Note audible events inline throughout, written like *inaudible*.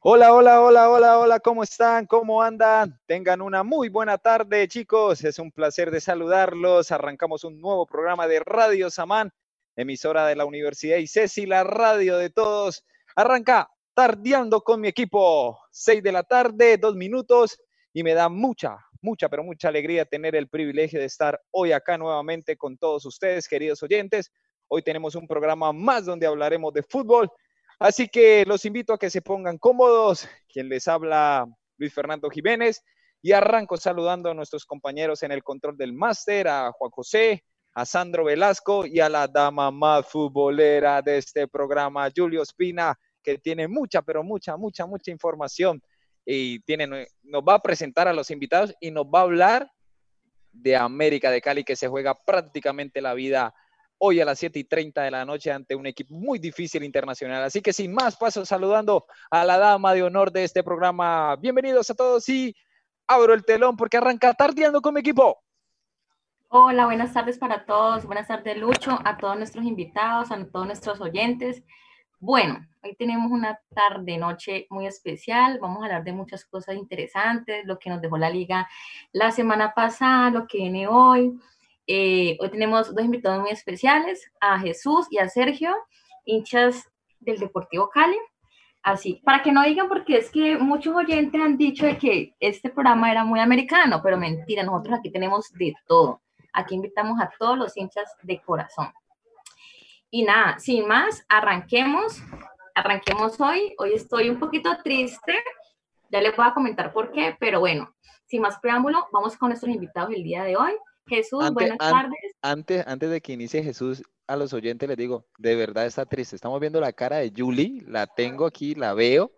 Hola, hola, hola, hola, hola, ¿cómo están? ¿Cómo andan? Tengan una muy buena tarde, chicos. Es un placer de saludarlos. Arrancamos un nuevo programa de Radio Samán, emisora de la Universidad y la radio de todos. Arranca tardeando con mi equipo. Seis de la tarde, dos minutos, y me da mucha, mucha, pero mucha alegría tener el privilegio de estar hoy acá nuevamente con todos ustedes, queridos oyentes. Hoy tenemos un programa más donde hablaremos de fútbol Así que los invito a que se pongan cómodos. Quien les habla, Luis Fernando Jiménez. Y arranco saludando a nuestros compañeros en el control del máster, a Juan José, a Sandro Velasco y a la dama más futbolera de este programa, Julio Espina, que tiene mucha, pero mucha, mucha, mucha información. Y tiene, nos va a presentar a los invitados y nos va a hablar de América de Cali, que se juega prácticamente la vida hoy a las 7 y 30 de la noche ante un equipo muy difícil internacional. Así que sin más paso, saludando a la dama de honor de este programa. Bienvenidos a todos y abro el telón porque arranca tardeando con mi equipo. Hola, buenas tardes para todos. Buenas tardes, Lucho, a todos nuestros invitados, a todos nuestros oyentes. Bueno, hoy tenemos una tarde-noche muy especial. Vamos a hablar de muchas cosas interesantes, lo que nos dejó la liga la semana pasada, lo que viene hoy eh, hoy tenemos dos invitados muy especiales, a Jesús y a Sergio, hinchas del Deportivo Cali. Así, para que no digan, porque es que muchos oyentes han dicho de que este programa era muy americano, pero mentira, nosotros aquí tenemos de todo. Aquí invitamos a todos los hinchas de corazón. Y nada, sin más, arranquemos. Arranquemos hoy. Hoy estoy un poquito triste. Ya les voy a comentar por qué, pero bueno, sin más preámbulo, vamos con nuestros invitados el día de hoy. Jesús, buenas tardes. Antes, antes de que inicie Jesús, a los oyentes les digo, de verdad está triste. Estamos viendo la cara de Julie, la tengo aquí, la veo,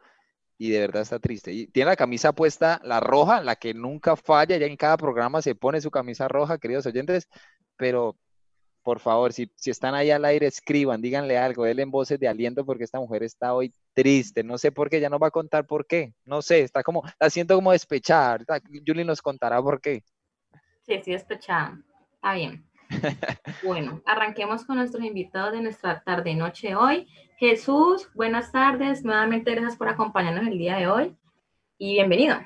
y de verdad está triste. Y tiene la camisa puesta, la roja, la que nunca falla, ya en cada programa se pone su camisa roja, queridos oyentes, pero por favor, si, si están ahí al aire, escriban, díganle algo, denle voces de aliento porque esta mujer está hoy triste. No sé por qué, ya nos va a contar por qué. No sé, está como, la siento como despechada. Julie nos contará por qué. Sí, estoy despechada. Está bien. *laughs* Bueno, arranquemos con nuestros invitados de nuestra tarde-noche hoy. Jesús, buenas tardes. Nuevamente gracias por acompañarnos el día de hoy y bienvenido.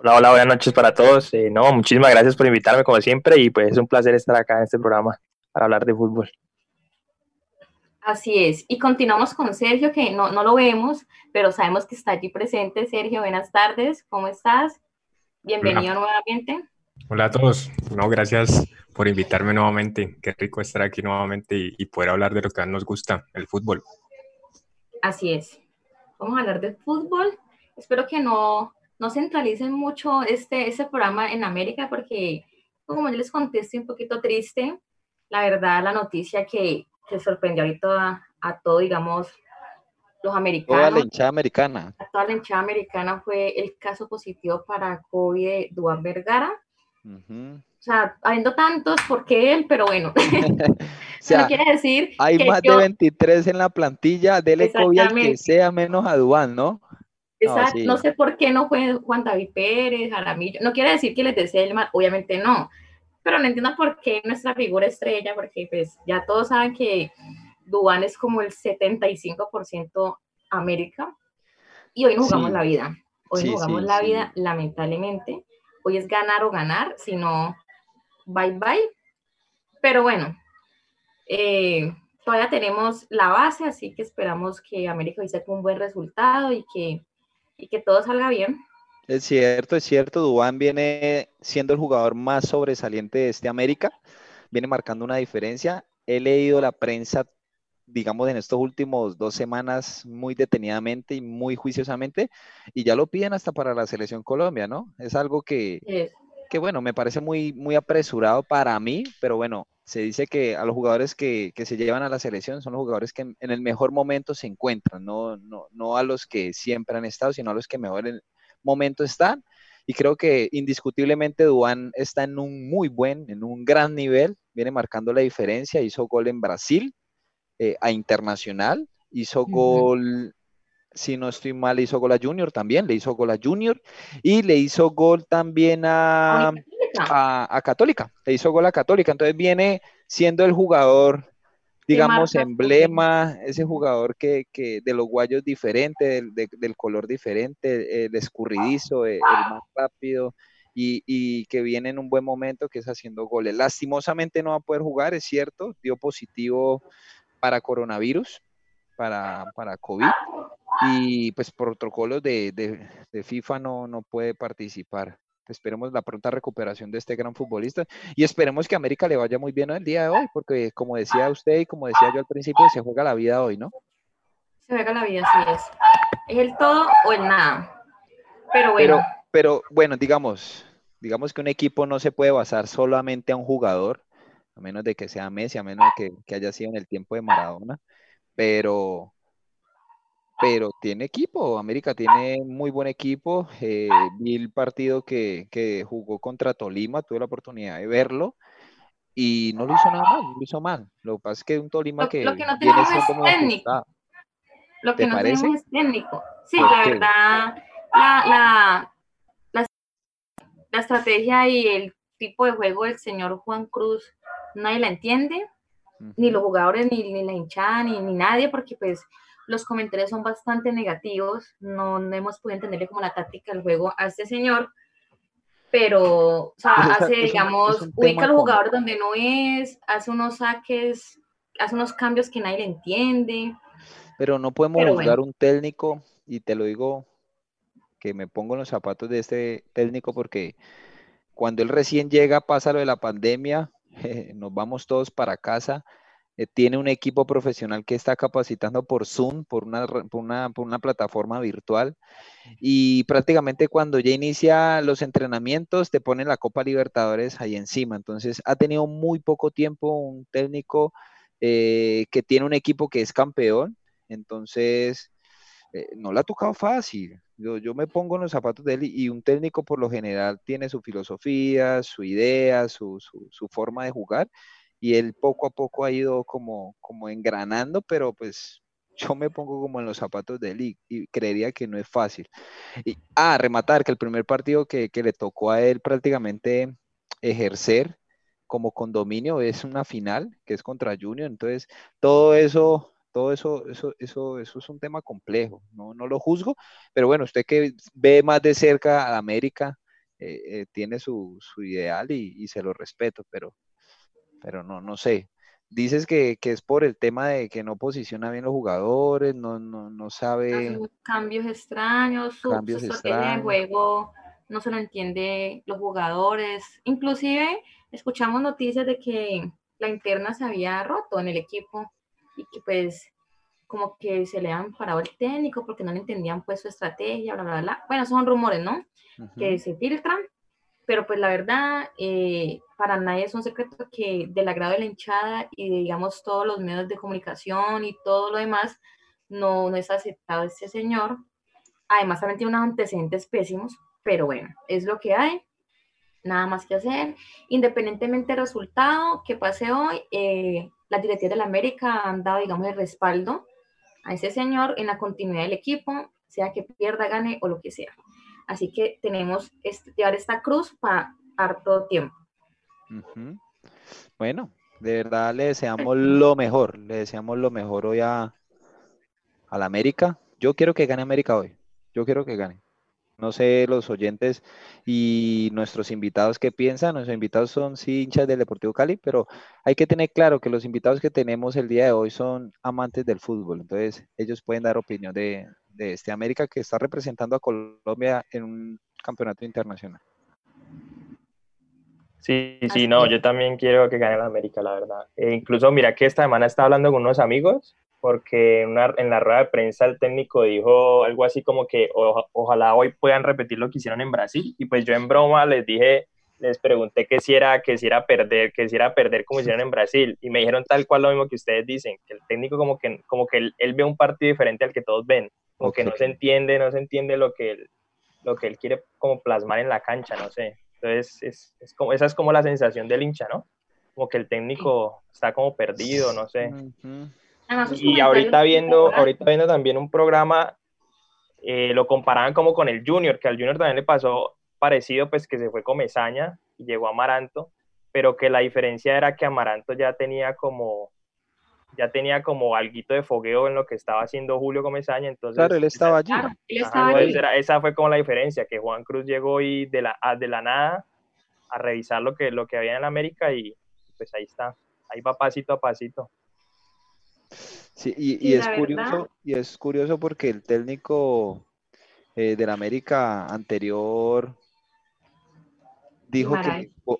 Hola, hola, buenas noches para todos. Eh, no, muchísimas gracias por invitarme como siempre y pues es un placer estar acá en este programa para hablar de fútbol. Así es. Y continuamos con Sergio, que no, no lo vemos, pero sabemos que está allí presente. Sergio, buenas tardes. ¿Cómo estás? Bienvenido nuevamente. Hola a todos. No, gracias por invitarme nuevamente. Qué rico estar aquí nuevamente y, poder hablar de lo que más nos gusta, el fútbol. Así es. Vamos a hablar de fútbol. Espero que no, no centralicen mucho este, este programa en América porque, como yo les conté, estoy un poquito triste. La verdad, la noticia que, que sorprendió ahorita a, a todo, digamos, los americanos. Toda la hinchada americana. toda la hinchada americana fue el caso positivo para COVID de Duan Vergara. O sea, habiendo tantos, ¿por qué él? Pero bueno. *laughs* o sea, quiere decir. Hay más de 23 en la plantilla, dele COVID que sea menos a ¿no? Exacto, no, sé por qué no fue Juan David Pérez, Jaramillo. No quiere decir que les desee el mal, obviamente no. Pero no entiendo por qué nuestra figura estrella, porque pues ya todos saben que Dubán es como el 75% América. Y hoy no jugamos la vida. Hoy no jugamos la vida, lamentablemente hoy es ganar o ganar, sino bye bye. Pero bueno, eh, todavía tenemos la base, así que esperamos que América hoy un buen resultado y que, y que todo salga bien. Es cierto, es cierto, Dubán viene siendo el jugador más sobresaliente de este América, viene marcando una diferencia. He leído la prensa digamos, en estos últimos dos semanas muy detenidamente y muy juiciosamente, y ya lo piden hasta para la selección Colombia, ¿no? Es algo que, que bueno, me parece muy, muy apresurado para mí, pero bueno, se dice que a los jugadores que, que se llevan a la selección son los jugadores que en, el mejor momento se encuentran, no, no, no a los que siempre han estado, sino a los que mejor en el momento están. Y creo que indiscutiblemente Duan está en un muy buen, en un gran nivel, viene marcando la diferencia, hizo gol en Brasil, eh, a Internacional, hizo gol, si no estoy mal, le hizo gol a Junior también, le hizo gol a Junior y le hizo gol también a, a, Católica, le hizo gol a Católica, entonces viene siendo el jugador, digamos, emblema, ese jugador que, que, de los guayos diferente, del, del color diferente, el escurridizo, el, más rápido. Y, y, que viene en un buen momento, que es haciendo goles. Lastimosamente no va a poder jugar, es cierto, dio positivo para coronavirus, para, para COVID, y pues protocolos de, de, de FIFA no, no puede participar. Esperemos la pronta recuperación de este gran futbolista y esperemos que América le vaya muy bien el día de hoy, porque como decía usted y como decía yo al principio, se juega la vida hoy, ¿no? Se juega la vida, sí es. Es el todo o el nada. Pero bueno. Pero, bueno, digamos, digamos que un equipo no se puede basar solamente a un jugador, a menos de que sea Messi, a menos de que, que haya sido en el tiempo de Maradona, pero pero tiene equipo, América tiene muy buen equipo. Eh, vi el partido que, que, jugó contra Tolima, tuve la oportunidad de verlo y no lo hizo nada mal, no lo hizo mal. Lo que pasa es que un Tolima que, lo que no tiene es técnico. Lo que no tenemos es técnico. Sí, la verdad, la, la, la, la, estrategia y el tipo de juego del señor Juan Cruz, nadie la entiende, uh -huh. ni los jugadores, ni, ni la hinchada, ni, ni nadie, porque pues los comentarios son bastante negativos, no, no hemos podido entenderle como la táctica del juego a este señor, pero, o sea, pues hace, es digamos, un, ubica al jugador donde no es, hace unos saques, hace unos cambios que nadie le entiende. Pero no podemos pero juzgar bueno. un técnico, y te lo digo que me pongo en los zapatos de este técnico porque cuando él recién llega, pasa lo de la pandemia, *laughs* nos vamos todos para casa, eh, tiene un equipo profesional que está capacitando por Zoom, por una plataforma virtual, y prácticamente cuando ya inicia los entrenamientos te ponen la Copa Libertadores ahí encima. Entonces ha tenido muy poco tiempo un técnico eh, que tiene un equipo que es campeón, entonces eh, no le ha tocado fácil. Yo, me pongo en los zapatos de él y, un técnico por lo general tiene su filosofía, su idea, su, su, forma de jugar y él poco a poco ha ido como, como engranando, pero pues *laughs* yo me pongo como en los zapatos de él y, y creería que no es fácil. Y, ah, rematar que el primer partido que, que, le tocó a él prácticamente ejercer como condominio es una final, que es contra Junior, entonces todo eso... Todo eso, eso, eso, eso es un tema complejo, no, no lo juzgo, pero bueno, usted que ve más de cerca a América, eh, eh, tiene su, su ideal y, y, se lo respeto, pero, pero no, no sé. Dices que, que, es por el tema de que no posiciona bien los jugadores, no, no, no sabe. Hace cambios extraños, su, cambios su de juego no se lo entiende los jugadores. Inclusive escuchamos noticias de que la interna se había roto en el equipo y que pues como que se le han parado el técnico porque no le entendían pues su estrategia, bla, bla, bla. Bueno, son rumores, ¿no? Uh -huh. Que se filtran, pero pues la verdad, eh, para nadie es un secreto que del agrado de la hinchada y de, digamos todos los medios de comunicación y todo lo demás, no, no es aceptado este señor. Además también tiene unos antecedentes pésimos, pero bueno, es lo que hay, nada más que hacer. Independientemente del resultado que pase hoy, eh, las directivas de la América han dado, digamos, el respaldo a ese señor en la continuidad del equipo, sea que pierda, gane o lo que sea. Así que tenemos este, llevar esta cruz para harto tiempo. Bueno, de verdad le deseamos lo mejor, le deseamos lo mejor hoy a, a la América. Yo quiero que gane América hoy, yo quiero que gane. No sé los oyentes y nuestros invitados qué piensan. Nuestros invitados son sí hinchas del Deportivo Cali, pero hay que tener claro que los invitados que tenemos el día de hoy son amantes del fútbol. Entonces, ellos pueden dar opinión de, de este América que está representando a Colombia en un campeonato internacional. Sí, sí, no, yo también quiero que gane la América, la verdad. E incluso, mira que esta semana estaba hablando con unos amigos, porque en, una, en la rueda de prensa el técnico dijo algo así como que o, ojalá hoy puedan repetir lo que hicieron en Brasil. Y pues yo en broma les dije, les pregunté que si era, que si era perder, que si era perder como hicieron en Brasil. Y me dijeron tal cual lo mismo que ustedes dicen, que el técnico como que, como que él, él ve un partido diferente al que todos ven como okay. que no se entiende, no se entiende lo que él, lo que él quiere como plasmar en la cancha, no sé. Entonces, es, es como, esa es como la sensación del hincha, ¿no? Como que el técnico está como perdido, no sé. Uh -huh. Y ahorita viendo, ahorita viendo también un programa, eh, lo comparaban como con el Junior, que al Junior también le pasó parecido, pues que se fue con Mesaña y llegó a Amaranto, pero que la diferencia era que Amaranto ya tenía como ya tenía como alguito de fogueo en lo que estaba haciendo Julio Comesaña, entonces... Claro, él estaba allí. Claro, él Ajá, estaba entonces allí. era- esa fue como la diferencia, que Juan Cruz llegó y de la, a- de la nada a revisar lo que, lo que había en América y pues ahí está, ahí va pasito a pasito. Sí, y, y es curioso, verdad. y es curioso porque el técnico eh, del América anterior dijo que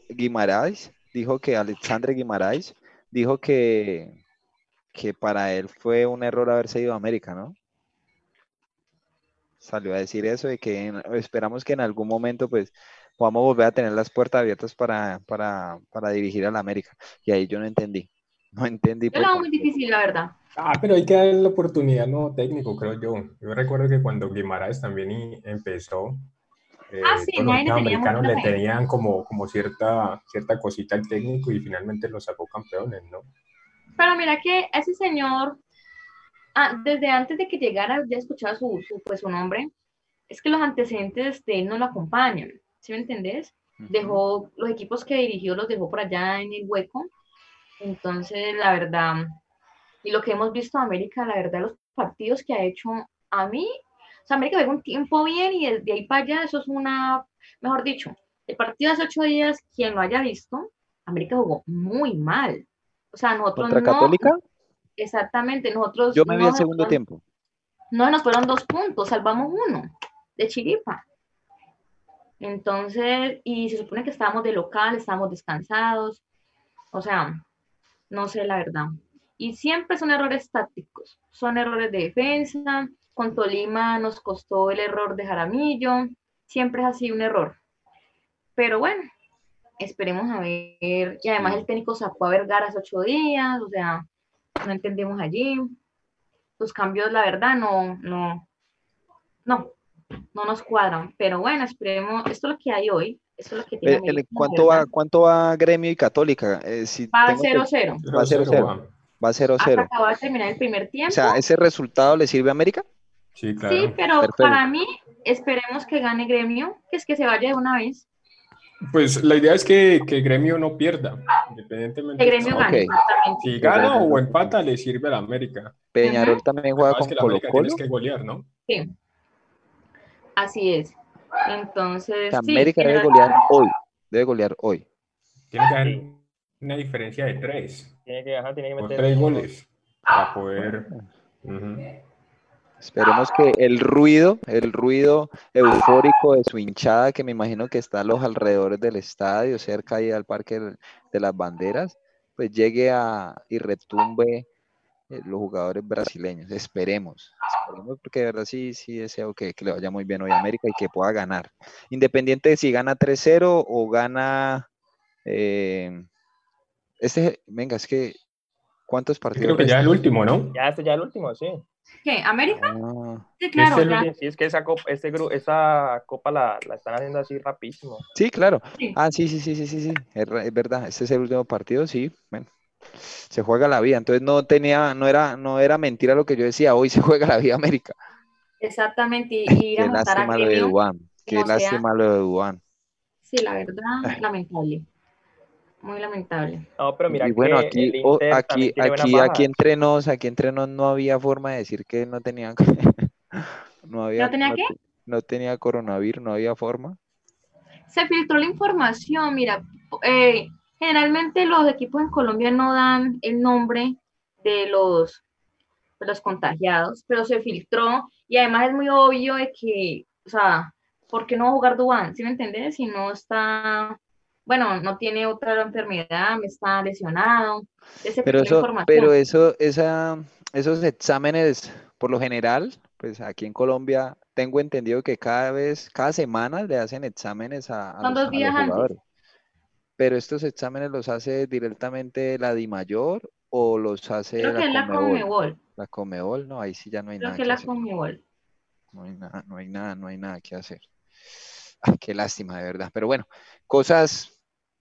Guimarães. dijo que Alexandre Guimarães dijo que, que para él fue un error haberse ido a América, ¿no? Salió a decir eso de que en- esperamos que en algún momento pues podamos volver a tener las puertas abiertas para, para, para dirigir a la América. Y ahí yo no entendí. No entendí. Yo lo hago muy difícil, la verdad. Ah, pero hay que darle la oportunidad nuevo técnico, creo yo. Yo recuerdo que cuando Guimaraes también empezó, eh, Ah, sí, los americanos le tenían como, como cierta, cierta cosita al técnico y finalmente lo sacó campeones, ¿no? Pero mira que ese señor, ah, desde antes de que llegara, ya escuchaba su, su, pues, su nombre, es que los antecedentes de él no lo acompañan, ¿sí me entendés? Dejó, los equipos que dirigió los dejó por allá en el hueco, entonces la verdad, y lo que hemos visto de América, la verdad, los partidos que ha hecho a mí, o sea, América llegó un tiempo bien y de, de ahí para allá, eso es una, mejor dicho, el partido de hace ocho días, quien lo haya visto, América jugó muy mal. O sea, nosotros ¿Contra no, Católica? Exactamente, nosotros Yo me vi el segundo tiempo. No nos fueron dos puntos, salvamos uno de Chiripa. Entonces, y se supone que estábamos de local, estábamos descansados. O sea, no sé la verdad. Y siempre son errores tácticos, son errores de defensa. Con Tolima nos costó el error de Jaramillo. Siempre es así un error. Pero bueno, esperemos a ver. Y además el técnico sacó a Vergara hace ocho días, o sea, no entendemos allí. Los cambios, la verdad, no, no, no, no nos cuadran. Pero bueno, esperemos, esto es lo que hay hoy. Esto es lo que tiene El- el- América, la ¿cuánto, va. ¿Cuánto va Gremio y Católica? Eh, si Va tengo que- 0-0. Va 0-0. Juan. Va 0-0. Hasta acaba de terminar el primer tiempo. O sea, ¿ese resultado le sirve a América? Sí, claro. sí, pero perfecto. para mí, esperemos que gane Gremio, que es que se vaya de una vez. Pues la idea es que, que Gremio no pierda, independientemente. Que Gremio gane, exactamente. Si gana o empata, le sirve a la América. Peñarol también juega Además con que la Colo América Colo. tienes que golear, ¿no? Sí. Así es. Entonces, sí, América debe golear hoy. Debe golear hoy. Tiene que haber Sí. una diferencia de tres, Tiene que, ajá, tiene que o meter tres goles, para poder... Esperemos que el ruido, el ruido eufórico de su hinchada, que me imagino que está a los alrededores del estadio, cerca ahí al Parque de las Banderas, pues llegue a y retumbe eh, los jugadores brasileños. Esperemos porque de verdad sí, sí deseo que, que le vaya muy bien hoy a América y que pueda ganar. Independiente de si gana 3-0 o gana... eh, este, venga, es que... ¿Cuántos partidos? creo que ya el último, ¿no? Ya, este ya el último, sí. ¿Qué? ¿América? Ah, Sí, claro, Este ya. Sí, es que esa copa, este gru- esa copa la, la están haciendo así rapidísimo. Sí, claro. Sí. Ah, sí, sí, sí, sí, sí, sí. Es, es verdad. Este es el último partido, sí. Bueno, se juega la vida. Entonces no tenía, no era, no era mentira lo que yo decía. Hoy se juega la vida América. Exactamente. Y, y ir *laughs* Qué a a lástima lo de. Dubán. Qué no sea- lástima lo de Dubán. Sí, la verdad, *laughs* lamentable. Muy lamentable. No, pero mira y bueno, que aquí, aquí, aquí, aquí entre nos, aquí entre nos no había forma de decir que no tenían, *laughs* no había, ¿No tenía qué? te- no tenía coronavirus, no había forma. Se filtró la información, mira, eh, generalmente los equipos en Colombia no dan el nombre de los, de los contagiados, pero se filtró y además es muy obvio de que, o sea, ¿por qué no va a jugar Dubán? ¿Sí me entiendes? Si no está, bueno, no tiene otra enfermedad, no está lesionado. Se Pero eso, pero eso, esa, esos exámenes, por lo general, pues aquí en Colombia tengo entendido que cada vez, cada semana le hacen exámenes a, a Son los, dos a los días antes. Pero estos exámenes los hace directamente la DIMAYOR o los hace Creo que es la. Conmebol, La Conmebol, no, ahí sí ya no hay creo nada que que es la hacer. Conmebol. No hay nada, no hay nada, no hay nada que hacer. Ay, qué lástima, de verdad. Pero bueno, cosas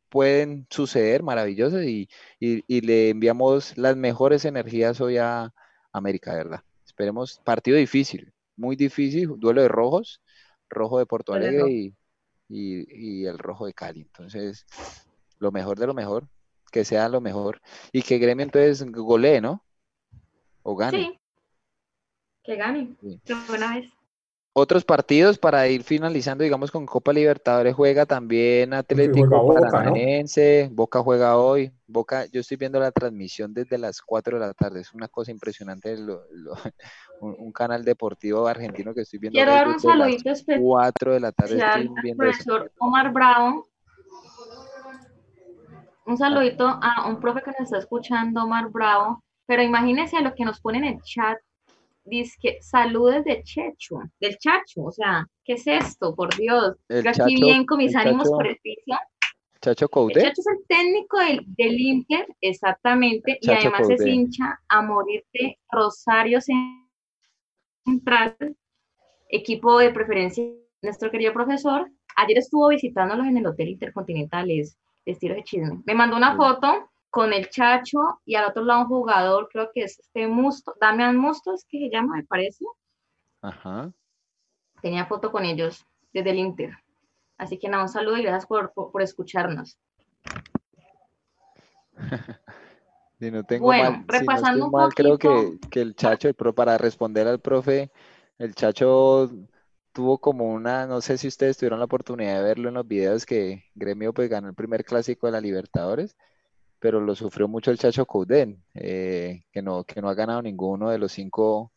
pueden suceder maravillosas y, y- y le enviamos las mejores energías hoy a América, de verdad. Esperemos, partido difícil, muy difícil, duelo de rojos, rojo de Porto Alegre y, y- y el rojo de Cali. Entonces, lo mejor de lo mejor, que sea lo mejor. Y que Gremio entonces golee, ¿no? o gane. Sí. Que gane. Sí. Buena vez. Otros partidos para ir finalizando, digamos, con Copa Libertadores juega también Atlético juega Boca, ¿no? Paranaense, Boca juega hoy, Boca, yo estoy viendo la transmisión desde las 4 de la tarde, es una cosa impresionante, lo- lo- *laughs* un, un canal deportivo argentino que estoy viendo Quiero dar un saludito especial 4 de la tarde al estoy viendo eso. profesor Omar. Un saludito a un profe que nos está escuchando, Omar Bravo. Pero imagínense a lo que nos ponen en el chat. Dice que saludes de Checho, del Chacho. O sea, ¿qué es esto? Por Dios. El Yo aquí Chacho- bien con mis ánimos Chacho- por el piso. Chacho Coudet, Chacho es el técnico del, del Inter, exactamente, y además es hincha a morir de Rosario Central, equipo de preferencia nuestro querido profesor. Ayer estuvo visitándolos en el Hotel Intercontinental, tiro de chisme. Me mandó una foto con el Chacho y al otro lado un jugador, creo que es este Musto, Damián Musto, es que se llama, me parece. ajá, Tenía foto con ellos desde el Inter. Así que nada, un saludo y gracias por, por- por escucharnos. *laughs* si no tengo Bueno, mal, si no repasando un mal, creo que, poquito. que el Chacho, para responder al profe, el Chacho tuvo como una, no sé si ustedes tuvieron la oportunidad de verlo en los videos que Gremio pues ganó el primer clásico de la Libertadores, pero lo sufrió mucho el Chacho Couden, eh, que no, que no ha ganado ninguno de los cinco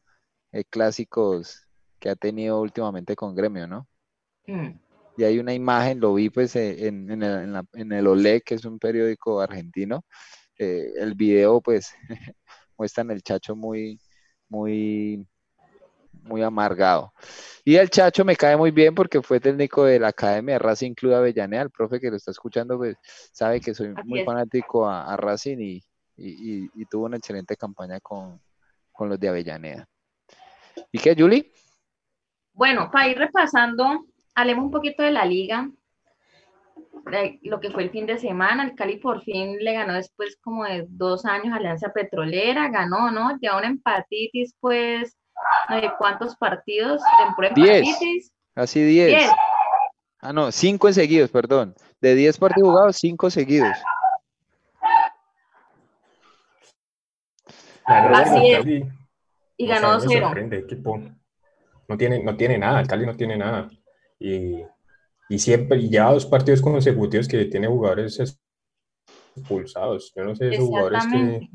eh, clásicos que ha tenido últimamente con Gremio, ¿no? Mm. Y hay una imagen, lo vi pues eh, en, en el, en la- en el Olé, que es un periódico argentino. eh, el video pues *laughs* muestran el Chacho muy, muy, muy amargado. Y el Chacho me cae muy bien porque fue técnico de la Academia Racing Club Avellaneda. El profe que lo está escuchando pues sabe que soy Así muy es. fanático a, a Racing y, y- y- y tuvo una excelente campaña con, con los de Avellaneda. ¿Y qué, Julie? Bueno, para ir repasando, hablemos un poquito de la liga, de lo que fue el fin de semana. El Cali por fin le ganó después como de dos años Alianza Petrolera, ganó, ¿no? Ya una empatitis, pues, no sé cuántos partidos, pura Diez. Casi 10. Diez. Ah, no, 5 en seguidos, perdón. De 10 partidos jugados, 5 seguidos. Así es. Y o sea, ganó me 2-0. sorprende, equipo. No tiene, no tiene nada, el Cali no tiene nada. Y, y siempre, y ya dos partidos consecutivos que tiene jugadores expulsados. Yo no sé, esos jugadores que.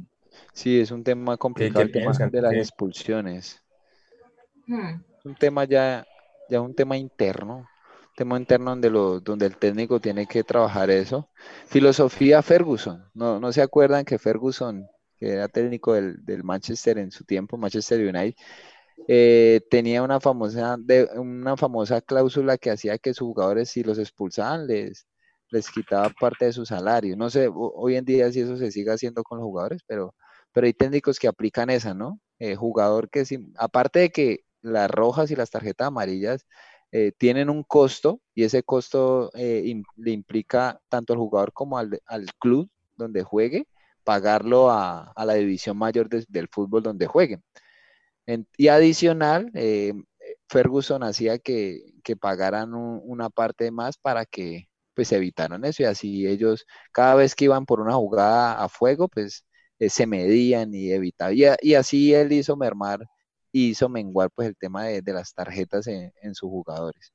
Sí, es un tema complicado el tema de las expulsiones. Hmm. Un tema ya, ya un tema interno, un tema interno donde, lo, donde el técnico tiene que trabajar eso. Filosofía Ferguson, ¿no, no se acuerdan que Ferguson, que era técnico del, del Manchester en su tiempo, Manchester United, eh, tenía una famosa, de, una famosa cláusula que hacía que sus jugadores, si los expulsaban, les, les quitaba parte de su salario. No sé, ho- hoy en día si eso se sigue haciendo con los jugadores, pero, pero hay técnicos que aplican esa, ¿no? Eh, jugador que, si- aparte de que las rojas y las tarjetas amarillas eh, tienen un costo y ese costo eh, le implica tanto al jugador como al, al club donde juegue pagarlo a, a la división mayor de- del fútbol donde jueguen. En- y adicional, eh, Ferguson hacía que, que pagaran un- una parte más para que pues evitaran eso y así ellos cada vez que iban por una jugada a fuego pues se medían y evitaban y así él hizo mermar hizo menguar pues el tema de, de las tarjetas en, en sus jugadores.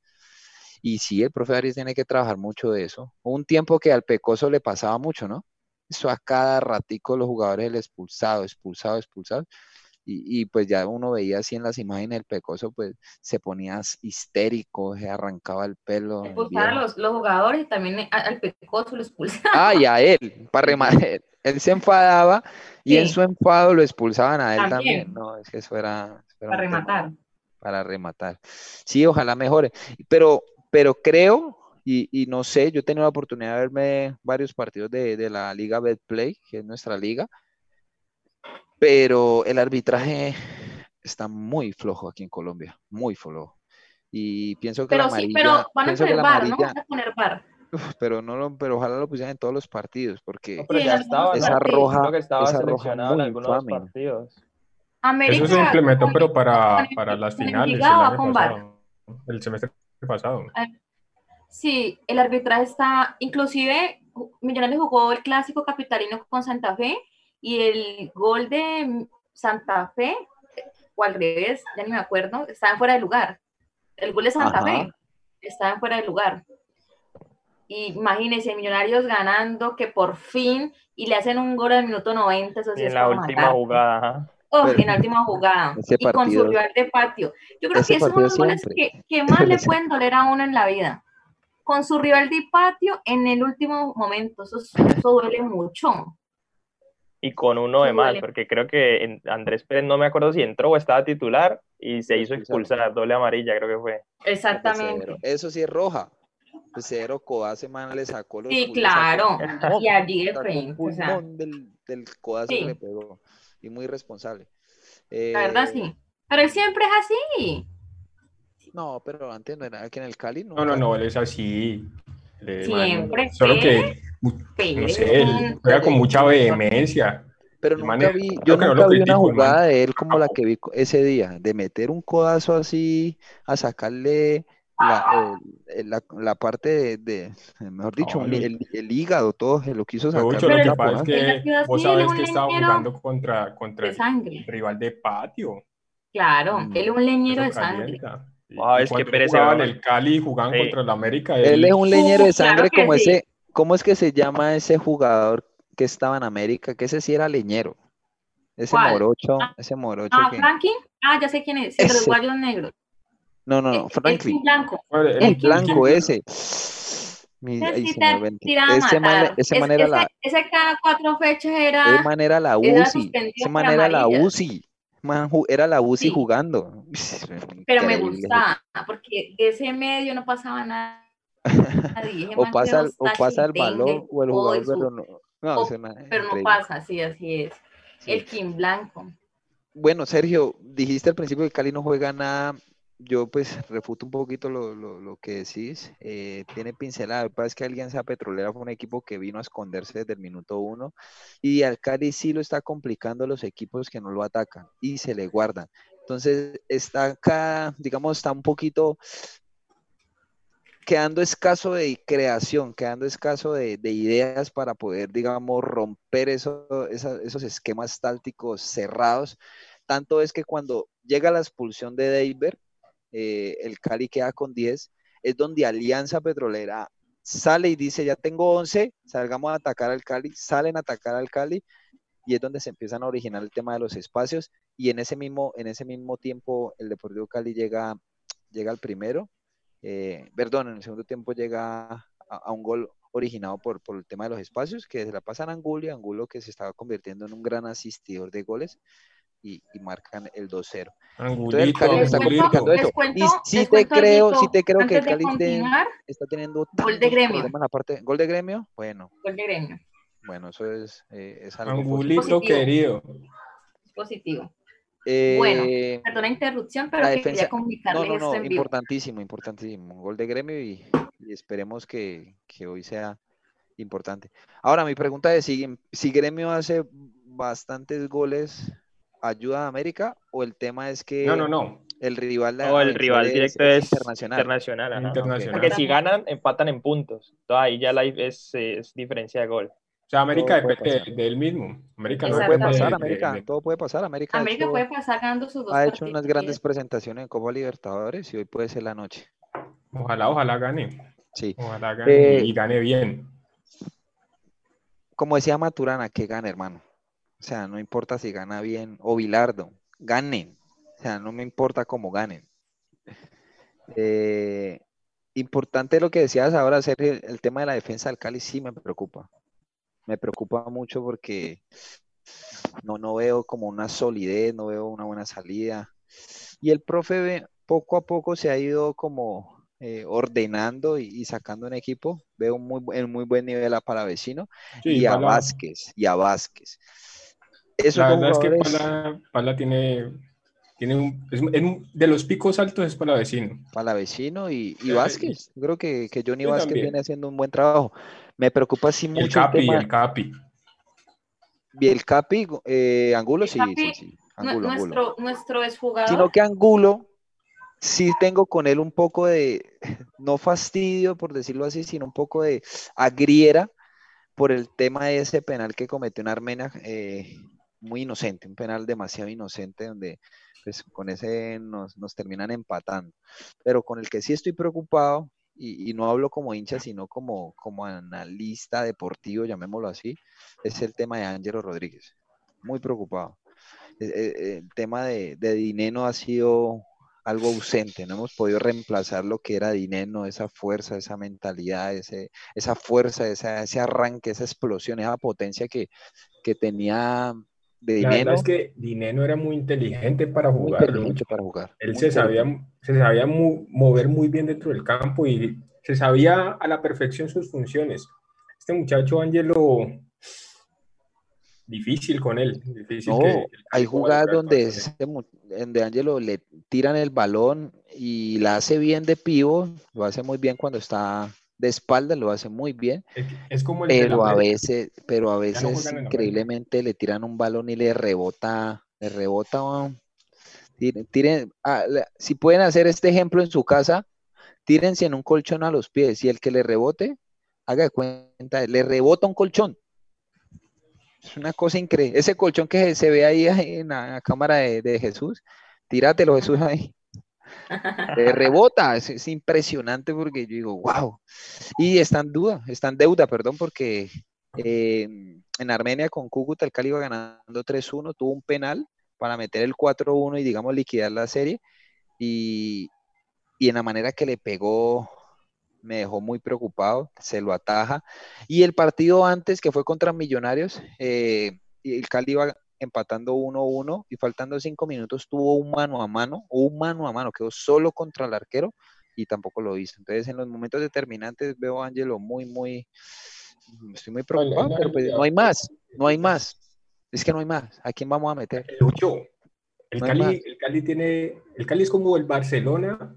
Y sí, el profe Arias tiene que trabajar mucho de eso. Hubo un tiempo que al Pecoso le pasaba mucho, ¿no? Eso a cada ratico los jugadores el expulsado, expulsado, expulsado. Y, y, pues ya uno veía así en las imágenes el Pecoso, pues se ponía histérico, se arrancaba el pelo. el Expulsar a los, los jugadores y también al pecoso lo expulsaron. Ah, y a él, para rematar. Él se enfadaba y en Sí. su enfado lo expulsaban a él también. También. No, es que eso era Para rematar. para rematar. Sí, ojalá mejore. Pero, pero creo, y, y no sé, yo he tenido la oportunidad de verme varios partidos de, de la Liga Betplay, que es nuestra liga, pero el arbitraje está muy flojo aquí en Colombia, muy flojo. Y pienso que la Pero sí, amarilla, pero van a poner la bar, ¿no? Van a poner bar. uf, pero no lo, pero ojalá lo pusieran en todos los partidos, porque No, pero Sí, esa roja, Creo que estaba esa roja seleccionado en muy algunos infame. partidos. América. Eso se implementó, con- pero para, para las finales el año pasado, semestre pasado. Sí, el arbitraje está, inclusive Millonarios jugó el clásico capitalino con Santa Fe y el gol de Santa Fe, o al revés, ya ni me acuerdo, estaban fuera de lugar. El gol de Santa Ajá. Fe, estaban fuera de lugar. Y imagínense, Millonarios ganando, que por fin, y le hacen un gol al minuto 90, eso sí Y es en la última matar. jugada. Oh, en la última jugada. Y con su rival de patio. Yo creo que esos son partido los goles que, que más le *laughs* pueden doler a uno en la vida. Con su rival de patio en el último momento. Eso, eso *laughs* duele mucho. Y con uno de más, porque creo que Andrés Pérez no me acuerdo si entró o estaba titular y se hizo expulsar, doble amarilla, creo que fue. Exactamente. Cero. Eso sí es roja. Pues Cero codazo, man, le sacó los Sí, sacó claro. Y allí de frente. O sea, pulmón del, del Sí. le pegó. Y muy responsable. la verdad Eh, sí. Pero él siempre es así. No, pero antes no era aquí en el Cali. No, no, no, él es así. Le- Siempre Solo fue que, no sé, él juega con mucha vehemencia. Pero nunca man vi, yo que no nunca lo vi una critico, man. jugada de él como la que vi ese día, de meter un codazo así a sacarle la, la, la parte de, de- mejor dicho, No, el, el hígado, todo se lo quiso sacar. lo que pasa es que vos un que estaba jugando contra, contra De el sangre. rival de patio. Claro. Mm. Él es un leñero de sangre. es que va- el Cali y jugaban Sí. contra el América. Él es un leñero de Uh, claro sangre como sí. ese, ¿cómo es que se llama ese jugador que estaba en América? Que ese sí era leñero. Ese ¿Cuál? morocho, Ah, ese morocho Ah, que... Franklin. Ah, ya sé quién es. El de los guayos negros. No, no, no, el Franklin. Blanco. El, El el blanco ese. Mi- Ese se me man, matar. ese Es- man era ese, la, ese cada cuatro fechas era. ese man era la UCI. Ese por man era la. UCI. Man, era la UCI Sí. jugando. Pero me gustaba, porque de ese medio no pasaba nada. nadie. *laughs* O pasa, o pasa el balón o el jugador, pero no. No, o- Pero no pasa, sí, así es. Sí. El Kim Blanco. Bueno, Sergio, dijiste al principio que Cali no juega nada. Yo pues refuto un poquito lo, lo- lo que decís. Eh, tiene pincelada. Lo que pasa es que Alianza Petrolera fue un equipo que vino a esconderse desde el minuto uno. Y al Cali sí lo está complicando los equipos que no lo atacan y se le guardan. Entonces está acá, digamos, está un poquito quedando escaso de creación, quedando escaso de, de ideas para poder, digamos, romper eso- esos esquemas tácticos cerrados. Tanto es que cuando llega la expulsión de Deiber, eh, el Cali queda con 10, es donde Alianza Petrolera sale y dice, ya tengo 11, salgamos a atacar al Cali, salen a atacar al Cali y es donde se empiezan a originar el tema de los espacios y en ese mismo, en ese mismo tiempo el Deportivo Cali llega, llega al primero, eh, perdón, en el segundo tiempo llega a, un gol originado por, por el tema de los espacios, que se la pasan a Angulo y Angulo que se estaba convirtiendo en un gran asistidor de goles y, y marcan el 2-0. Entonces el Angulito, Cali está complicando eso. cuento, Y sí te creo, sí te creo que el de Cali continuar, está teniendo Gol de gremio. en la parte, gol de gremio, bueno, gol de gremio. bueno, eso es, eh, es algo Angulito Positivo. querido. Es positivo. positivo. Bueno, Eh, Perdona la interrupción, pero la que defensa- quería no, comunicarles no, esto no, en vivo. importantísimo, importantísimo, gol de gremio y, y esperemos que, que hoy sea importante. Ahora, mi pregunta es, si, si gremio hace bastantes goles, ¿ayuda a América o el tema es que No, no, no. el rival el directo es, internacional? internacional. ajá. Internacional. Porque si ganan, empatan en puntos. Entonces ahí ya la, es, es diferencia de gol. O sea, América Todo depende de, de él mismo. América no Todo puede pasar, de- América, de- todo puede pasar. América, ha América hecho- puede pasar ganando sus dos ha hecho partidos. unas grandes presentaciones en Copa Libertadores y hoy puede ser la noche. Ojalá, ojalá gane. Sí. Ojalá gane Eh, y gane bien. Como decía Maturana, que gane, hermano. O sea, no importa si gana bien o Bilardo, ganen. O sea, no me importa cómo ganen. *laughs* Eh, importante lo que decías ahora, Sergio, el tema de la defensa del Cali sí me preocupa. Me preocupa mucho porque no, no veo como una solidez, no veo una buena salida. Y el profe ve- poco a poco se ha ido como eh, ordenando y, y sacando un equipo. Veo muy, en muy buen nivel a Palavecino Sí, y a Vázquez, y a Vázquez. La verdad es que Pala, Pala tiene, tiene un, es, es de los picos altos es para vecino. Palavecino y, y Vázquez. Yo creo que, que Johnny yo Vázquez también. viene haciendo un buen trabajo. Me preocupa sí El mucho el, Capi, tema. el Capi. Y el Capi, eh, Angulo, El sí, Capi, sí, sí. Nu- Angulo, Angulo. nuestro, nuestro exjugador. Sino que Angulo, sí tengo con él un poco de, *laughs* no fastidio por decirlo así, sino un poco de agriera por el tema de ese penal que cometió en Armenia, eh, muy inocente, un penal demasiado inocente donde pues con ese nos, nos terminan empatando. Pero con el que sí estoy preocupado, y, no hablo como hincha, sino como, como analista deportivo, llamémoslo así, es el tema de Ángelo Rodríguez. Muy preocupado. E, e, el, tema de, de Dineno ha sido algo ausente, no hemos podido reemplazar lo que era Dineno, esa fuerza, esa mentalidad, ese, esa fuerza, ese arranque, esa explosión, esa potencia que, que tenía de La verdad es que Dineno era muy inteligente para jugar. para jugar. Él se sabía, se sabía mover muy bien dentro del campo y se sabía a la perfección sus funciones. Este muchacho Ángelo, difícil con él. Difícil hay jugadas donde, donde Ángelo le tiran el balón y la hace bien de pivo, lo hace muy bien cuando está de espalda lo hace muy bien. Es, como pero a veces, pero a veces increíblemente le tiran un balón y le rebota, le rebota. Tiren, ah, si pueden hacer este ejemplo en su casa, tírense en un colchón a los pies y el que le rebote, haga de cuenta, le rebota un colchón. Es una cosa increíble. Ese colchón que se ve ahí en la cámara de, de Jesús, tíratelo Jesús ahí rebota, es, impresionante porque yo digo, wow. Y está en duda, está en deuda, perdón, porque eh, en Armenia con Cúcuta el Cali iba ganando 3-1, tuvo un penal para meter el 4-1 y digamos liquidar la serie. Y, en la manera que le pegó me dejó muy preocupado, se lo ataja. Y el partido antes, que fue contra Millonarios, eh, el Cali iba empatando 1-1 y faltando 5 minutos tuvo un mano a mano, un mano a mano, quedó solo contra el arquero y tampoco lo hizo. Entonces, en los momentos determinantes veo a Angelo muy, muy, estoy muy preocupado, pero pues, no hay más, no hay más. Es que no hay más. ¿A quién vamos a meter? El Cali, el Cali tiene, el Cali es como el Barcelona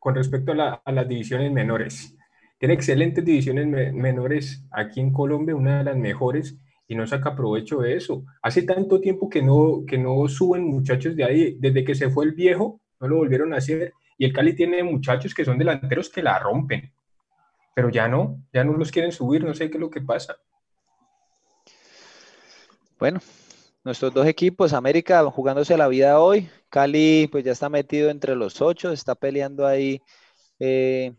con respecto a, las divisiones menores. Tiene excelentes divisiones menores aquí en Colombia, una de las mejores, y no saca provecho de eso. Hace tanto tiempo que no, que no suben muchachos de ahí, desde que se fue el viejo, no lo volvieron a hacer, y el Cali tiene muchachos que son delanteros que la rompen, pero ya no, ya no los quieren subir, no sé qué es lo que pasa. Bueno, nuestros dos equipos, América jugándose la vida hoy, Cali pues ya está metido entre los ocho, está peleando ahí eh,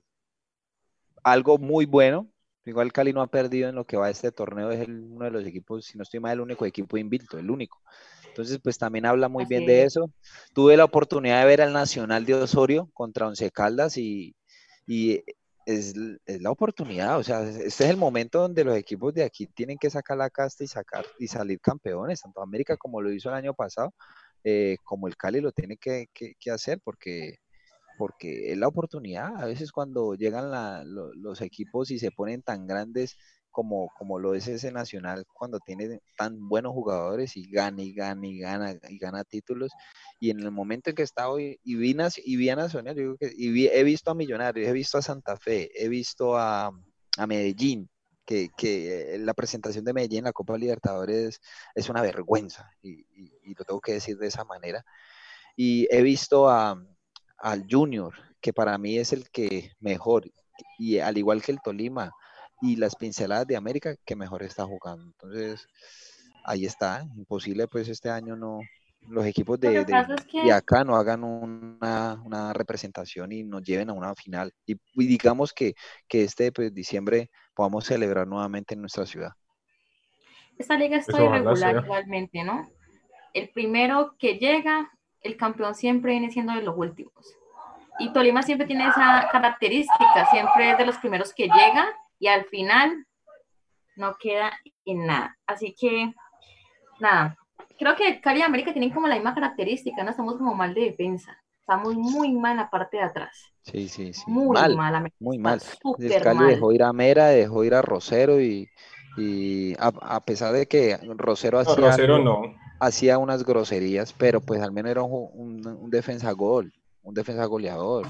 algo muy bueno, Igual Cali no ha perdido en lo que va a este torneo, es uno de los equipos, si no estoy mal, el único equipo invicto, el único. Entonces, pues también habla muy bien de eso. Tuve la oportunidad de ver al Nacional de Osorio contra Once Caldas y, es, la oportunidad, o sea, este es el momento donde los equipos de aquí tienen que sacar la casta y sacar y salir campeones, tanto América como lo hizo el año pasado, eh, como el Cali lo tiene que hacer, porque porque es la oportunidad. A veces cuando llegan los equipos y se ponen tan grandes como, lo es ese Nacional, cuando tiene tan buenos jugadores y gana y gana y gana y gana títulos. Y en el momento en que está hoy, y vi, y a Nacional, yo que, y he visto a Millonarios, he visto a Santa Fe, he visto a, Medellín, que, que, la presentación de Medellín en la Copa Libertadores es una vergüenza, y, lo tengo que decir de esa manera. Y he visto a, al Junior, que para mí es el que mejor, y al igual que el Tolima y las pinceladas de América, que mejor está jugando. Entonces, ahí está, imposible pues este año no, los equipos de, de, acá no hagan una, representación y nos lleven a una final. Y, digamos que, que este pues, diciembre podamos celebrar nuevamente en nuestra ciudad. Esta liga está pues irregular igualmente, ¿no? El primero que llega el campeón siempre viene siendo de los últimos. Y Tolima siempre tiene esa característica, siempre es de los primeros que llega y al final no queda en nada. Así que, nada, creo que Cali y América tienen como la misma característica, ¿no? Estamos como mal de defensa. Estamos muy mal en la parte de atrás. Sí, sí, sí. Muy mal. muy mal. El Cali dejó ir a Mera, dejó ir a Rosero y, a, pesar de que Rosero hacía... Rosero no hacía unas groserías, pero pues al menos era un, defensa gol, un defensa goleador,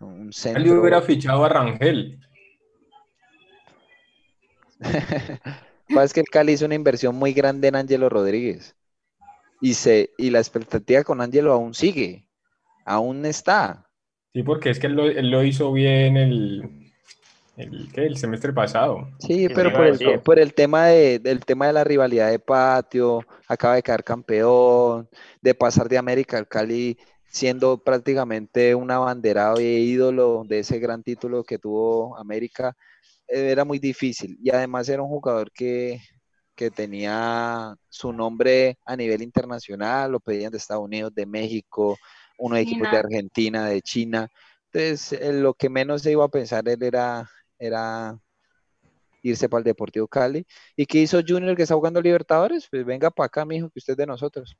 un centro. Él hubiera fichado a Rangel. *laughs* es que el Cali hizo una inversión muy grande en Ángelo Rodríguez. Y, se, y la expectativa con Ángelo aún sigue, aún está. Sí, porque es que él lo, hizo bien el, El, ¿qué? el semestre pasado. Sí, pero por el, por el, tema de, del tema de la rivalidad de patio, acaba de quedar campeón, de pasar de América al Cali siendo prácticamente un abanderado e ídolo de ese gran título que tuvo América, eh, era muy difícil. Y además era un jugador que, que tenía su nombre a nivel internacional, lo pedían de Estados Unidos, de México, unos equipos de Argentina, de China. Entonces, eh, lo que menos se iba a pensar él era, era irse para el Deportivo Cali. ¿Y qué hizo Junior que está jugando Libertadores? Pues venga para acá, mijo, que usted es de nosotros.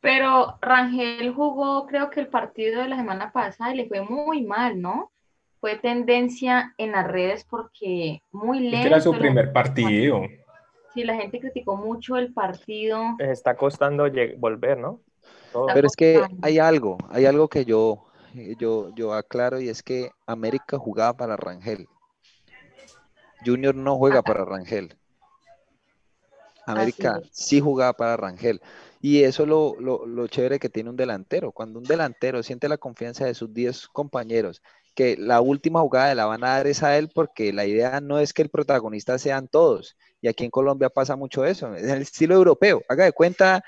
Pero Rangel jugó, creo que el partido de la semana pasada y le fue muy mal, ¿no? Fue tendencia en las redes porque muy lento. Era su primer partido. Sí, la gente criticó mucho el partido. está costando volver, ¿no? Pero es que hay algo, hay algo que yo, yo, yo aclaro y es que América jugaba para Rangel. Junior no juega para Rangel. América sí jugaba para Rangel. Y eso es lo, lo, chévere que tiene un delantero. Cuando un delantero siente la confianza de sus 10 compañeros, que la última jugada la van a dar es a él, porque la idea no es que el protagonista sean todos. Y aquí en Colombia pasa mucho eso, es el estilo europeo. Haga de cuenta,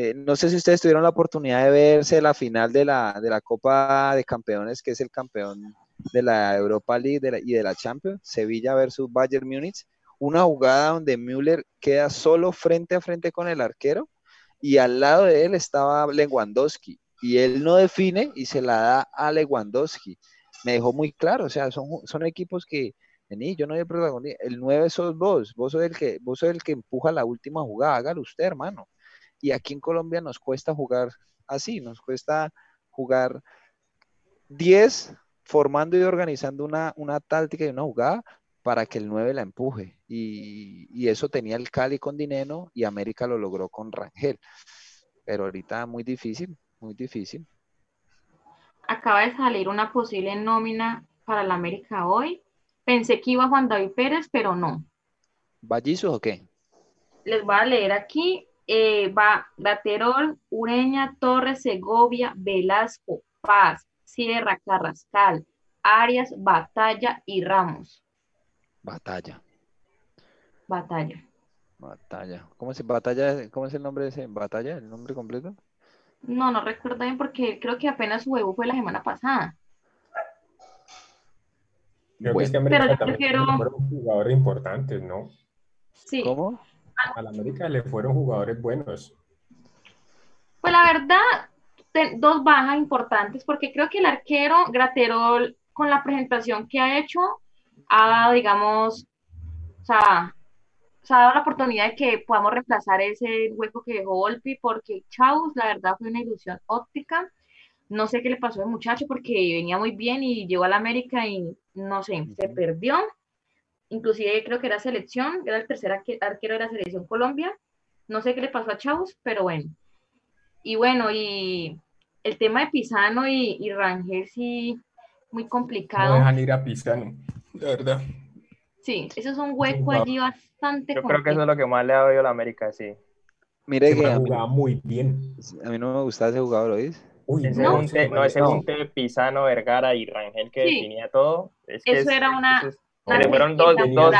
eh, no sé si ustedes tuvieron la oportunidad de verse la final de la, de la Copa de Campeones, que es el campeón de la Europa League y de la Champions, Sevilla versus Bayern Múnich. Una jugada donde Müller queda solo frente a frente con el arquero y al lado de él estaba Lewandowski y él no define y se la da a Lewandowski. Me dejó muy claro, o sea, son, son equipos que, vení, yo no hay protagonista, el 9 sos vos, vos sos, el que, vos sos el que empuja la última jugada, hágalo usted, hermano. Y aquí en Colombia nos cuesta jugar así, nos cuesta jugar 10 formando y organizando una, una táctica y una jugada para que el 9 la empuje. Y, eso tenía el Cali con Dineno y América lo logró con Rangel. Pero ahorita muy difícil, muy difícil. Acaba de salir una posible nómina para la América hoy. Pensé que iba Juan David Pérez, pero no. ¿Vallizos o qué? Les voy a leer aquí. Eh, va Laterol, Ureña, Torres, Segovia, Velasco, Paz, Sierra, Carrascal, Arias, Batalla y Ramos. Batalla. Batalla. Batalla. ¿Cómo se batalla? ¿Cómo es el nombre de ese? ¿Batalla? ¿El nombre completo? No, no recuerdo bien porque creo que apenas su debut fue la semana pasada. Creo que América pero yo prefiero... jugadores importantes, ¿no? Sí. ¿Cómo? A la América le fueron jugadores buenos. Pues la verdad, dos bajas importantes, porque creo que el arquero Graterol, con la presentación que ha hecho, ha dado, digamos, o sea, se ha dado la oportunidad de que podamos reemplazar ese hueco que dejó Volpi, porque Chaus, la verdad, fue una ilusión óptica. No sé qué le pasó al muchacho porque venía muy bien y llegó a la América y no sé, se perdió. Inclusive creo que era selección, era el tercer arquero de la selección Colombia. No sé qué le pasó a Chaus, pero bueno. Y bueno, y el tema de Pisano y, y Rangel sí, muy complicado. No dejan ir a Pisano verdad. Sí, eso es un hueco allí bastante. Yo creo que eso es lo que más le ha oído a la América, sí. Mire que jugaba muy bien. A mí no me gustaba ese jugador, ¿oís? Uy, ese no, junte, no, ese junte Pisano, Vergara y Rangel que definía todo. Es que eso era una. Le fueron dos, dos,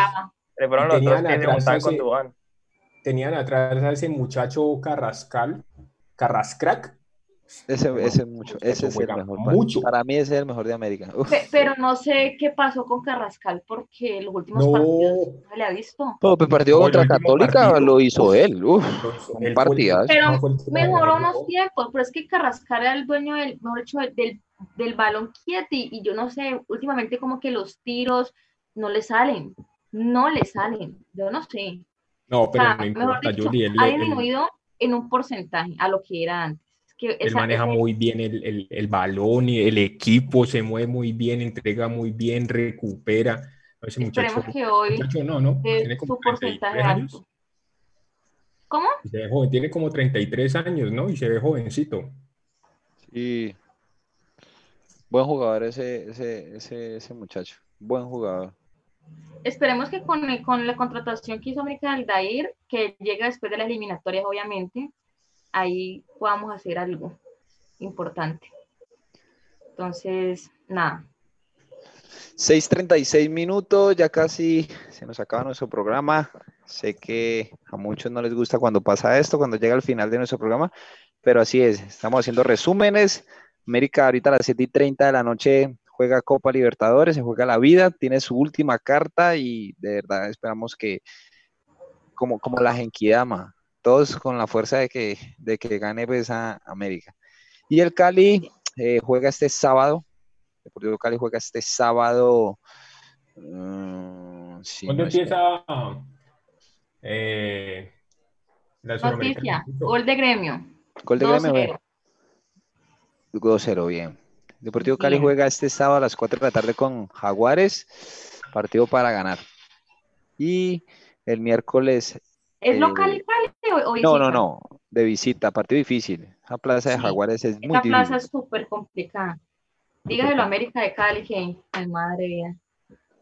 le fueron los dos que se montaban con Dubán. Tenían atrás a ese muchacho Carrascal, Carrascrac, ese, ese, mucho, ese es el mejor. Mucho. Para, mí ese es el mejor de América. Pero no sé qué pasó con Carrascal porque los últimos partidos no le ha visto. Pero el partido contra Católica lo hizo él. Uf, un partidazo. Pero mejoró unos tiempos. Pero es que Carrascal era el dueño del, mejor dicho, del, del balón quieto y, yo no sé, últimamente como que los tiros no le salen. No le salen. Yo no sé. No, pero no importa, dicho, Ha disminuido en un porcentaje a lo que era antes él maneja muy bien el, el, balón y el equipo se mueve muy bien, entrega muy bien, recupera. Ese muchacho, que hoy no, no, tiene como porcentaje años. ¿Cómo? tiene como 33 años, ¿no? Y se ve jovencito. Sí. Buen jugador ese, ese, ese, ese muchacho. Buen jugador. Esperemos que con, con la contratación que hizo América Aldair, que llega después de las eliminatorias, obviamente, ahí podamos hacer algo importante. Entonces, nada. 6.36 minutos, ya casi se nos acaba nuestro programa. Sé que a muchos no les gusta cuando pasa esto, cuando llega el final de nuestro programa, pero así es, estamos haciendo resúmenes. América ahorita a las 7 y 30 de la noche juega Copa Libertadores, se juega la vida, tiene su última carta y de verdad esperamos que, como, como la Genkidama, todos con la fuerza de que, de que gane pues a América. Y el Cali eh, juega este sábado, Deportivo Cali juega este sábado. Uh, ¿Cuándo empieza eh, la Noticia, gol de gremio. Gol de gremio. 2-0, bien. Deportivo Cali juega este sábado a las 4 de la tarde con Jaguares, partido para ganar. Y el miércoles. ¿Es eh, local y Cali o, No, no, no, de visita, partido difícil. La plaza de Jaguares es muy difícil. La plaza es súper complicada. Dígaselo América de Cali, que, ay, madre mía,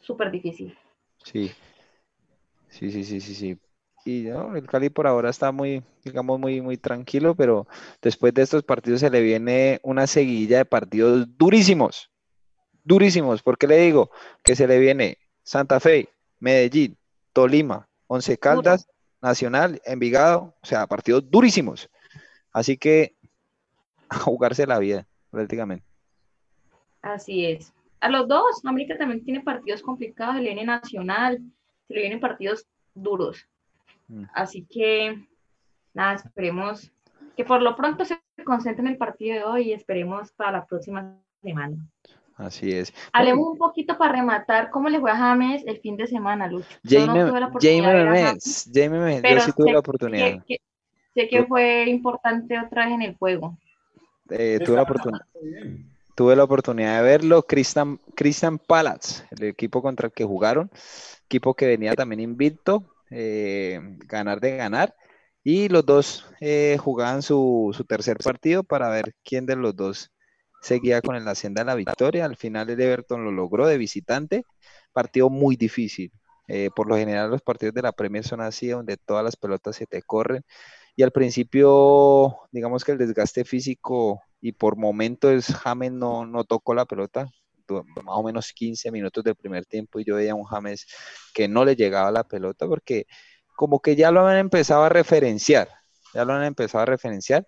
súper difícil. Sí, sí, sí, sí, sí, sí y el Cali por ahora está muy, digamos, muy, muy tranquilo, pero después de estos partidos se le viene una seguilla de partidos durísimos, durísimos. ¿Por qué le digo? Que se le viene Santa Fe, Medellín, Tolima, Once Caldas, Nacional, Envigado, o sea, partidos durísimos. Así que a jugarse la vida, prácticamente. Así es. A los dos, América también tiene partidos complicados, se le viene Nacional, se le vienen partidos duros. Mm. Así que, nada, esperemos que por lo pronto se concentren en el partido de hoy y esperemos para la próxima semana. Así es. Hablemos un poquito para rematar cómo le fue a James el fin de semana, Lucho. Jamie, James Jamie yo sí tuve la oportunidad. sé que fue importante otra vez en el juego. Eh, tuve, la oportunidad, tuve la oportunidad de verlo. Christian, Christian Palace, el equipo contra el que jugaron, equipo que venía también invicto, eh, ganar de ganar. Y los dos eh, jugaban su, tercer partido para ver quién de los dos seguía con la senda de la victoria. Al final el Everton lo logró de visitante. Partido muy difícil. Eh, por lo general los partidos de la Premier son así, donde todas las pelotas se te corren. Y al principio, digamos que el desgaste físico y por momentos James no, no tocó la pelota, más o menos 15 minutos del primer tiempo y yo veía a un James que no le llegaba la pelota porque como que ya lo han empezado a referenciar, ya lo han empezado a referenciar.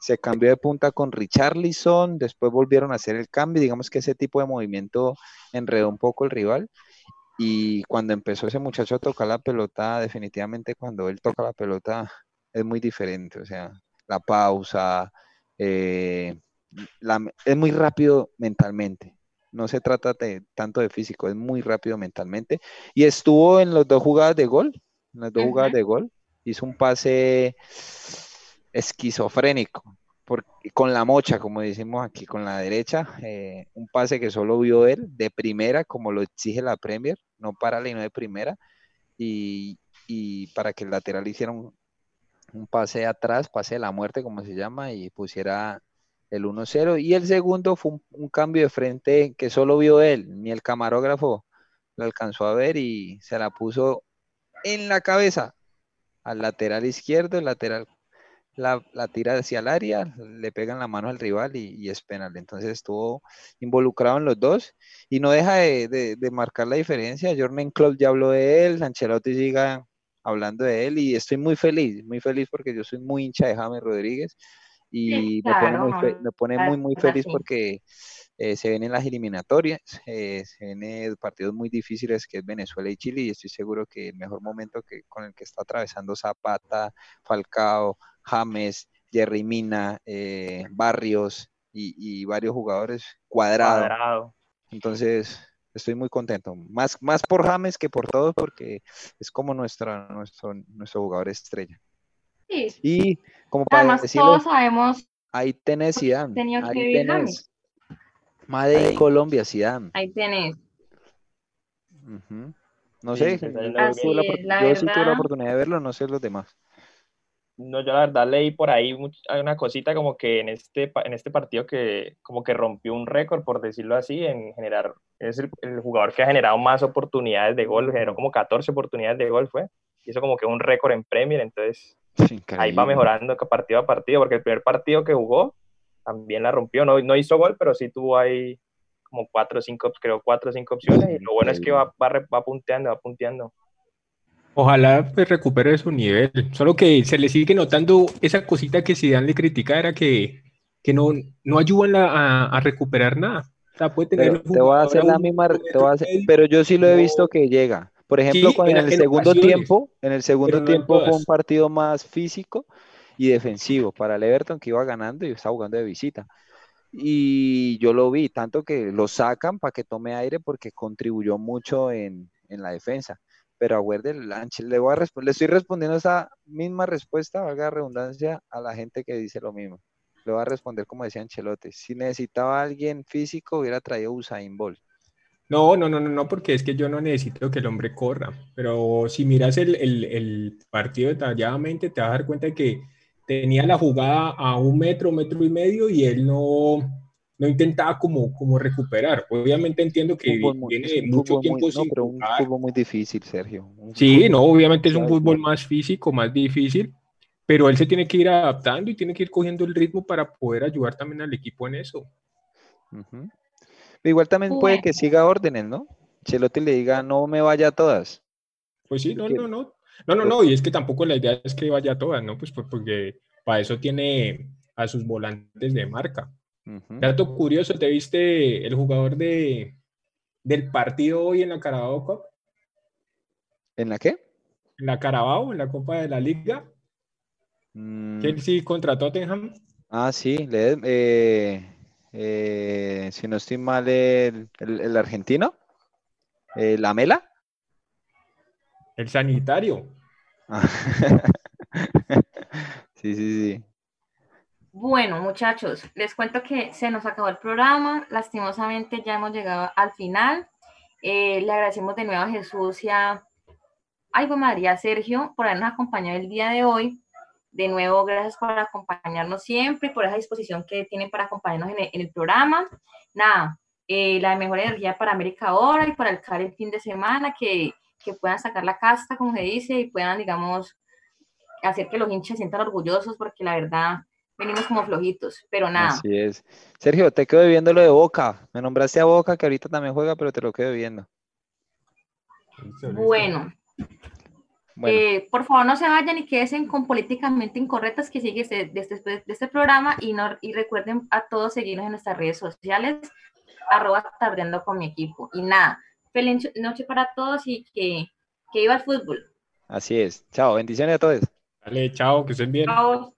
Se cambió de punta con Richarlison, después volvieron a hacer el cambio, digamos que ese tipo de movimiento enredó un poco el rival y cuando empezó ese muchacho a tocar la pelota, definitivamente cuando él toca la pelota es muy diferente, o sea, la pausa, eh, es muy rápido mentalmente no se trata de, tanto de físico, es muy rápido mentalmente. Y estuvo en las dos jugadas de gol, en las dos jugadas de gol, hizo un pase esquizofrénico, con la mocha, como decimos aquí, con la derecha, eh, un pase que solo vio él, de primera, como lo exige la Premier, no para la de primera, y, para que el lateral hiciera un, un pase atrás, pase de la muerte, como se llama, y pusiera el 1-0. Y el segundo fue un, cambio de frente que solo vio él, ni el camarógrafo lo alcanzó a ver y se la puso en la cabeza al lateral izquierdo, el lateral la, tira hacia el área, le pegan la mano al rival y, es penal. Entonces estuvo involucrado en los dos y no deja de, marcar la diferencia. Jordan Klopp ya habló de él, Ancelotti siga hablando de él y estoy muy feliz, muy feliz porque yo soy muy hincha de James Rodríguez y me pone, muy, me pone muy, muy feliz porque eh, se ven en las eliminatorias, eh, se ven partidos muy difíciles que es Venezuela y Chile y estoy seguro que el mejor momento que, con el que está atravesando Zapata, Falcao, James, Jerry Mina, eh, Barrios y, varios jugadores, cuadrado. Entonces, estoy muy contento. Más, más por James que por todos, porque es como nuestra, nuestro, nuestro jugador estrella. Y como para Además, todos sabemos. Ahí tenés Zidane. Ahí tenés. Madre de Colombia, Zidane. Ahí tenés. No sé, yo, sí tuve la oportunidad de verlo, no sé los demás. No, yo la verdad leí por ahí una cosita como que en este, en este partido que como que rompió un récord, por decirlo así, en generar, es el, el, jugador que ha generado más oportunidades de gol, generó como 14 oportunidades de gol, fue, hizo como que un récord en Premier, entonces Ahí va mejorando partido a partido, porque el primer partido que jugó también la rompió. No, no hizo gol, pero sí tuvo ahí como cuatro o cinco, creo, cuatro o cinco opciones. Y lo bueno es que va, va, va punteando, va punteando. Ojalá pues, recupere su nivel. Solo que se le sigue notando esa cosita que Zidane le critica, era que, que no, no ayudan a, a, recuperar nada. O sea, puede tener pero te voy a hacer la misma, te voy a hacer, pero yo sí lo he visto que llega. Por ejemplo, sí, en, el segundo tiempo, en el segundo no tiempo fue un partido más físico y defensivo para el Everton que iba ganando y estaba jugando de visita. Y yo lo vi, tanto que lo sacan para que tome aire porque contribuyó mucho en, en la defensa pero acuérdate, le, voy a le estoy respondiendo esa misma respuesta, valga redundancia, a la gente que dice lo mismo. Le voy a responder como decía Ancelotti. Si necesitaba alguien físico, hubiera traído Usain Bolt. No, no, no, no, no, porque es que yo no necesito que el hombre corra. Pero si miras el, el, el partido detalladamente, te vas a dar cuenta de que tenía la jugada a un metro, metro y medio, y él no, no intentaba como, como recuperar. Obviamente entiendo que tiene mucho tiempo sin no, pero un fútbol muy difícil, Sergio. sí, no, obviamente es un fútbol más físico, más difícil, pero él se tiene que ir adaptando y tiene que ir cogiendo el ritmo para poder ayudar también al equipo en eso. Igual también puede que siga órdenes, ¿no? Chelote le diga, no me vaya a todas. Pues sí, no, no, no. No, no, no, y es que tampoco la idea es que vaya a todas, ¿no? Pues, pues porque para eso tiene a sus volantes de marca. Dato curioso, ¿te viste el jugador de, del partido hoy en la Carabao Cup? ¿En la qué? En la Carabao, en la Copa de la Liga. Mm. Chelsea contra Tottenham. Ah, sí, eh, eh, si no estoy mal, el, el, argentino, eh, la Mela. El sanitario. *laughs* sí, sí, sí. Bueno, muchachos, les cuento que se nos acabó el programa. Lastimosamente ya hemos llegado al final. Eh, le agradecemos de nuevo a Jesús y a Ay, María Sergio por habernos acompañado el día de hoy. De nuevo, gracias por acompañarnos siempre y por esa disposición que tienen para acompañarnos en el, programa. Nada, eh, la mejor energía para América ahora y para el CAR el fin de semana, que, que puedan sacar la casta, como se dice, y puedan, digamos, hacer que los hinchas se sientan orgullosos, porque la verdad venimos como flojitos, pero nada. Así es. Sergio, te quedo viendo lo de Boca. Me nombraste a Boca, que ahorita también juega, pero te lo quedo viendo. Bueno. Eh, por favor, no se vayan y queden con políticamente incorrectas que sigue este, de, este, de este programa y, no, y recuerden a todos seguirnos en nuestras redes sociales, arroba tardeando con mi equipo. Y nada, feliz noche para todos y que, que iba el fútbol. Así es. Chao, bendiciones a todos. Dale, chao, que estén bien. Chao.